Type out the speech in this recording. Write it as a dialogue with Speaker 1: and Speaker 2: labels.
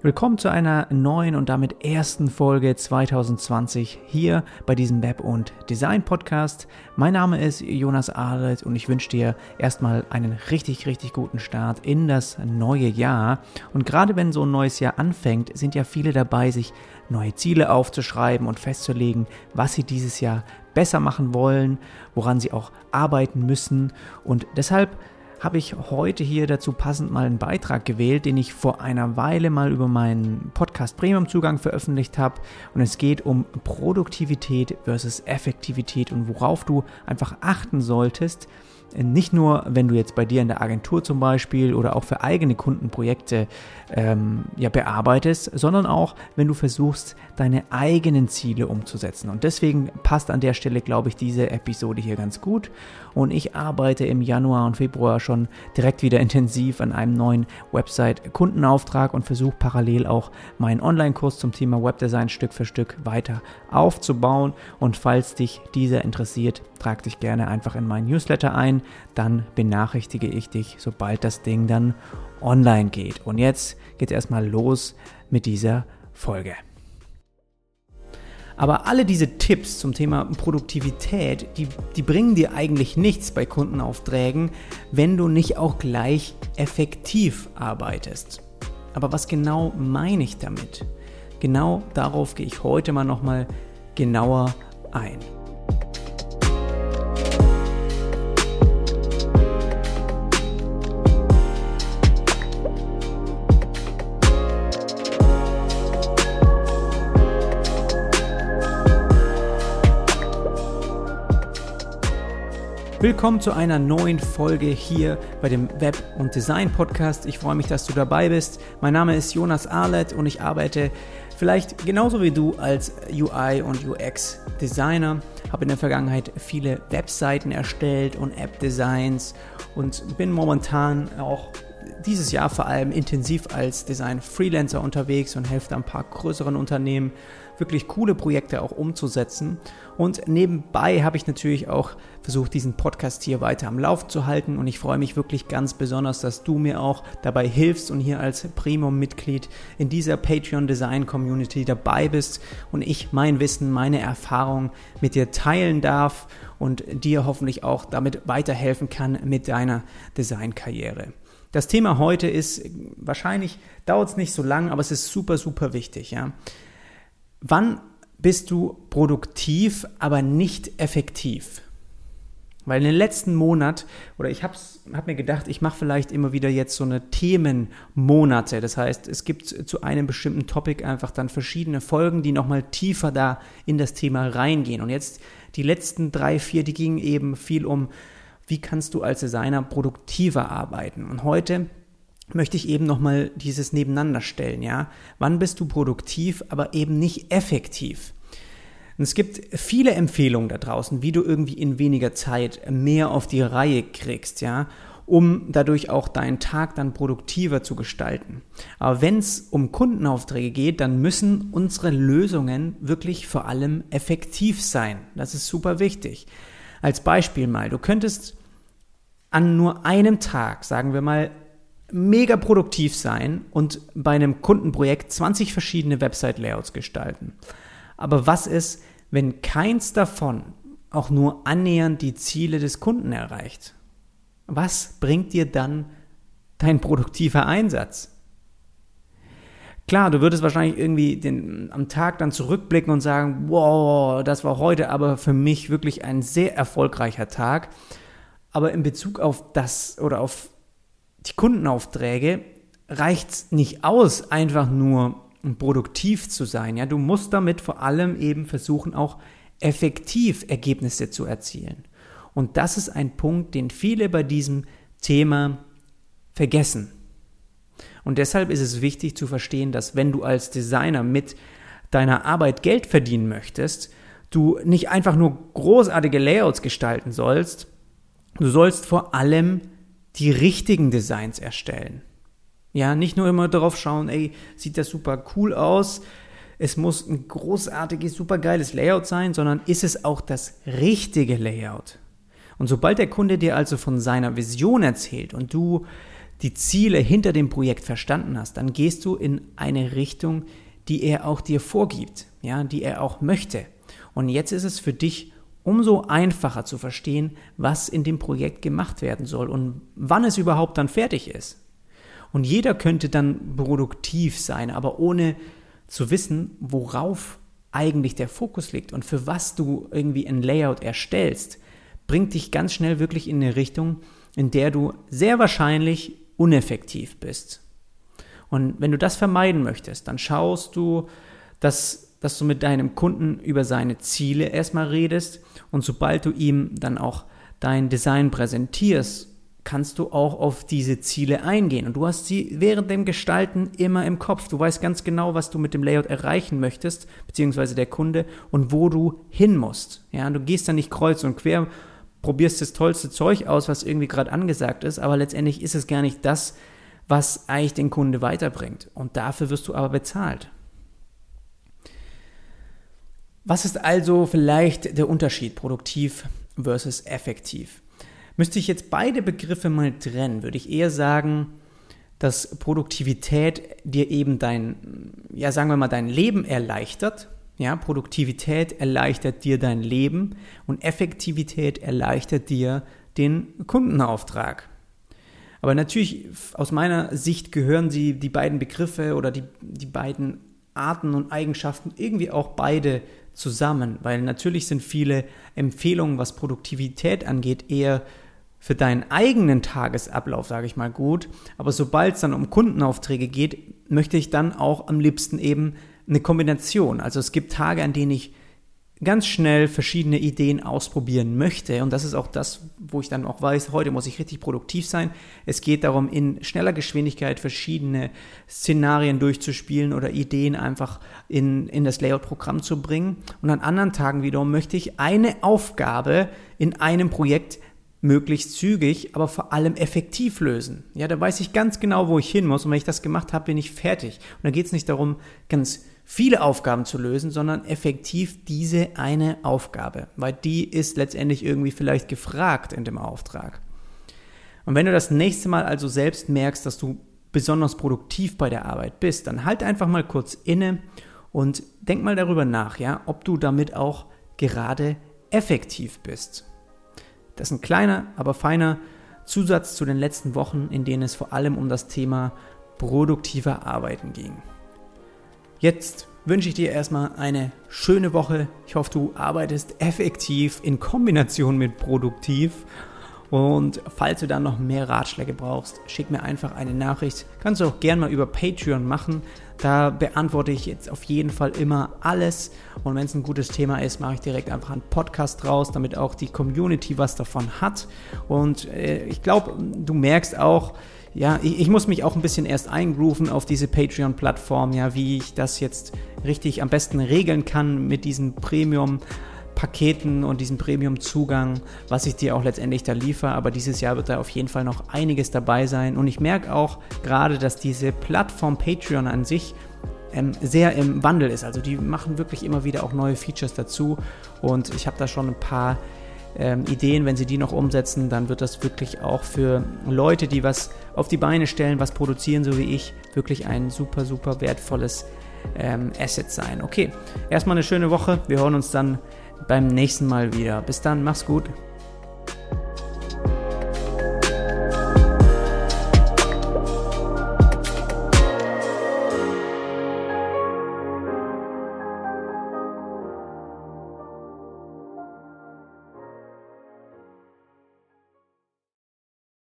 Speaker 1: Willkommen zu einer neuen und damit ersten Folge 2020 hier bei diesem Web- und Design-Podcast. Mein Name ist Jonas Ahlet und ich wünsche dir erstmal einen richtig, richtig guten Start in das neue Jahr. Und gerade wenn so ein neues Jahr anfängt, sind ja viele dabei, sich neue Ziele aufzuschreiben und festzulegen, was sie dieses Jahr besser machen wollen, woran sie auch arbeiten müssen. Und deshalb habe ich heute hier dazu passend mal einen Beitrag gewählt, den ich vor einer Weile mal über meinen Podcast Premium Zugang veröffentlicht habe. Und es geht um Produktivität versus Effektivität und worauf du einfach achten solltest, nicht nur, wenn du jetzt bei dir in der Agentur zum Beispiel oder auch für eigene Kundenprojekte ähm, ja, bearbeitest, sondern auch, wenn du versuchst, deine eigenen Ziele umzusetzen. Und deswegen passt an der Stelle, glaube ich, diese Episode hier ganz gut. Und ich arbeite im Januar und Februar schon direkt wieder intensiv an einem neuen Website-Kundenauftrag und versuche parallel auch meinen Online-Kurs zum Thema Webdesign Stück für Stück weiter aufzubauen. Und falls dich dieser interessiert, trag dich gerne einfach in meinen Newsletter ein, dann benachrichtige ich dich, sobald das Ding dann online geht. Und jetzt geht es erstmal los mit dieser Folge. Aber alle diese Tipps zum Thema Produktivität, die, die bringen dir eigentlich nichts bei Kundenaufträgen, wenn du nicht auch gleich effektiv arbeitest. Aber was genau meine ich damit? Genau darauf gehe ich heute mal nochmal genauer ein. Willkommen zu einer neuen Folge hier bei dem Web- und Design-Podcast. Ich freue mich, dass du dabei bist. Mein Name ist Jonas Arlett und ich arbeite vielleicht genauso wie du als UI- und UX-Designer. Habe in der Vergangenheit viele Webseiten erstellt und App-Designs und bin momentan auch dieses Jahr vor allem intensiv als Design-Freelancer unterwegs und helfe ein paar größeren Unternehmen wirklich coole Projekte auch umzusetzen. Und nebenbei habe ich natürlich auch versucht, diesen Podcast hier weiter am Lauf zu halten. Und ich freue mich wirklich ganz besonders, dass du mir auch dabei hilfst und hier als Premium-Mitglied in dieser Patreon-Design-Community dabei bist und ich mein Wissen, meine Erfahrung mit dir teilen darf und dir hoffentlich auch damit weiterhelfen kann mit deiner Designkarriere. Das Thema heute ist, wahrscheinlich dauert es nicht so lang, aber es ist super, super wichtig. Ja? Wann bist du produktiv, aber nicht effektiv? Weil in den letzten Monat, oder ich habe hab mir gedacht, ich mache vielleicht immer wieder jetzt so eine Themenmonate. Das heißt, es gibt zu einem bestimmten Topic einfach dann verschiedene Folgen, die nochmal tiefer da in das Thema reingehen. Und jetzt die letzten drei, vier, die gingen eben viel um, wie kannst du als Designer produktiver arbeiten. Und heute möchte ich eben nochmal dieses Nebeneinander stellen, ja. Wann bist du produktiv, aber eben nicht effektiv? Und es gibt viele Empfehlungen da draußen, wie du irgendwie in weniger Zeit mehr auf die Reihe kriegst, ja, um dadurch auch deinen Tag dann produktiver zu gestalten. Aber wenn es um Kundenaufträge geht, dann müssen unsere Lösungen wirklich vor allem effektiv sein. Das ist super wichtig. Als Beispiel mal, du könntest an nur einem Tag, sagen wir mal, mega produktiv sein und bei einem Kundenprojekt 20 verschiedene Website-Layouts gestalten. Aber was ist, wenn keins davon auch nur annähernd die Ziele des Kunden erreicht? Was bringt dir dann dein produktiver Einsatz? Klar, du würdest wahrscheinlich irgendwie den, am Tag dann zurückblicken und sagen, wow, das war heute aber für mich wirklich ein sehr erfolgreicher Tag. Aber in Bezug auf das oder auf die Kundenaufträge reicht es nicht aus, einfach nur produktiv zu sein. Ja, du musst damit vor allem eben versuchen, auch effektiv Ergebnisse zu erzielen. Und das ist ein Punkt, den viele bei diesem Thema vergessen. Und deshalb ist es wichtig zu verstehen, dass wenn du als Designer mit deiner Arbeit Geld verdienen möchtest, du nicht einfach nur großartige Layouts gestalten sollst, du sollst vor allem die richtigen Designs erstellen. Ja, nicht nur immer darauf schauen, ey, sieht das super cool aus, es muss ein großartiges, super geiles Layout sein, sondern ist es auch das richtige Layout? Und sobald der Kunde dir also von seiner Vision erzählt und du die Ziele hinter dem Projekt verstanden hast, dann gehst du in eine Richtung, die er auch dir vorgibt, ja, die er auch möchte. Und jetzt ist es für dich umso einfacher zu verstehen, was in dem Projekt gemacht werden soll und wann es überhaupt dann fertig ist. Und jeder könnte dann produktiv sein, aber ohne zu wissen, worauf eigentlich der Fokus liegt und für was du irgendwie ein Layout erstellst, bringt dich ganz schnell wirklich in eine Richtung, in der du sehr wahrscheinlich uneffektiv bist. Und wenn du das vermeiden möchtest, dann schaust du, dass, dass du mit deinem Kunden über seine Ziele erstmal redest und sobald du ihm dann auch dein Design präsentierst, kannst du auch auf diese Ziele eingehen. Und du hast sie während dem Gestalten immer im Kopf. Du weißt ganz genau, was du mit dem Layout erreichen möchtest, beziehungsweise der Kunde und wo du hin musst. Ja, du gehst dann nicht kreuz und quer, probierst das tollste Zeug aus, was irgendwie gerade angesagt ist, aber letztendlich ist es gar nicht das, was eigentlich den Kunde weiterbringt. Und dafür wirst du aber bezahlt. Was ist also vielleicht der Unterschied produktiv versus effektiv? Müsste ich jetzt beide Begriffe mal trennen, würde ich eher sagen, dass Produktivität dir eben dein, ja sagen wir mal, dein Leben erleichtert. Ja, Produktivität erleichtert dir dein Leben und Effektivität erleichtert dir den Kundenauftrag. Aber natürlich, aus meiner Sicht gehören sie, die beiden Begriffe oder die, die beiden Arten und Eigenschaften irgendwie auch beide zusammen, weil natürlich sind viele Empfehlungen, was Produktivität angeht, eher für deinen eigenen Tagesablauf, sage ich mal, gut. Aber sobald es dann um Kundenaufträge geht, möchte ich dann auch am liebsten eben eine Kombination. Also es gibt Tage, an denen ich ganz schnell verschiedene Ideen ausprobieren möchte. Und das ist auch das, wo ich dann auch weiß, heute muss ich richtig produktiv sein. Es geht darum, in schneller Geschwindigkeit verschiedene Szenarien durchzuspielen oder Ideen einfach in, in das Layout-Programm zu bringen. Und an anderen Tagen wiederum möchte ich eine Aufgabe in einem Projekt möglichst zügig, aber vor allem effektiv lösen. Ja, da weiß ich ganz genau, wo ich hin muss und wenn ich das gemacht habe, bin ich fertig. Und da geht es nicht darum, ganz viele Aufgaben zu lösen, sondern effektiv diese eine Aufgabe, weil die ist letztendlich irgendwie vielleicht gefragt in dem Auftrag. Und wenn du das nächste Mal also selbst merkst, dass du besonders produktiv bei der Arbeit bist, dann halt einfach mal kurz inne und denk mal darüber nach, ja, ob du damit auch gerade effektiv bist. Das ist ein kleiner, aber feiner Zusatz zu den letzten Wochen, in denen es vor allem um das Thema produktiver Arbeiten ging. Jetzt wünsche ich dir erstmal eine schöne Woche. Ich hoffe, du arbeitest effektiv in Kombination mit produktiv. Und falls du dann noch mehr Ratschläge brauchst, schick mir einfach eine Nachricht. Kannst du auch gerne mal über Patreon machen. Da beantworte ich jetzt auf jeden Fall immer alles. Und wenn es ein gutes Thema ist, mache ich direkt einfach einen Podcast raus, damit auch die Community was davon hat. Und äh, ich glaube, du merkst auch, ja, ich, ich, muss mich auch ein bisschen erst eingrooven auf diese Patreon-Plattform, ja, wie ich das jetzt richtig am besten regeln kann mit diesen Premium- Paketen und diesem Premium-Zugang, was ich dir auch letztendlich da liefere. Aber dieses Jahr wird da auf jeden Fall noch einiges dabei sein. Und ich merke auch gerade, dass diese Plattform Patreon an sich ähm, sehr im Wandel ist. Also die machen wirklich immer wieder auch neue Features dazu. Und ich habe da schon ein paar ähm, Ideen, wenn sie die noch umsetzen, dann wird das wirklich auch für Leute, die was auf die Beine stellen, was produzieren, so wie ich, wirklich ein super, super wertvolles ähm, Asset sein. Okay, erstmal eine schöne Woche. Wir hören uns dann beim nächsten Mal wieder. Bis dann, mach's gut.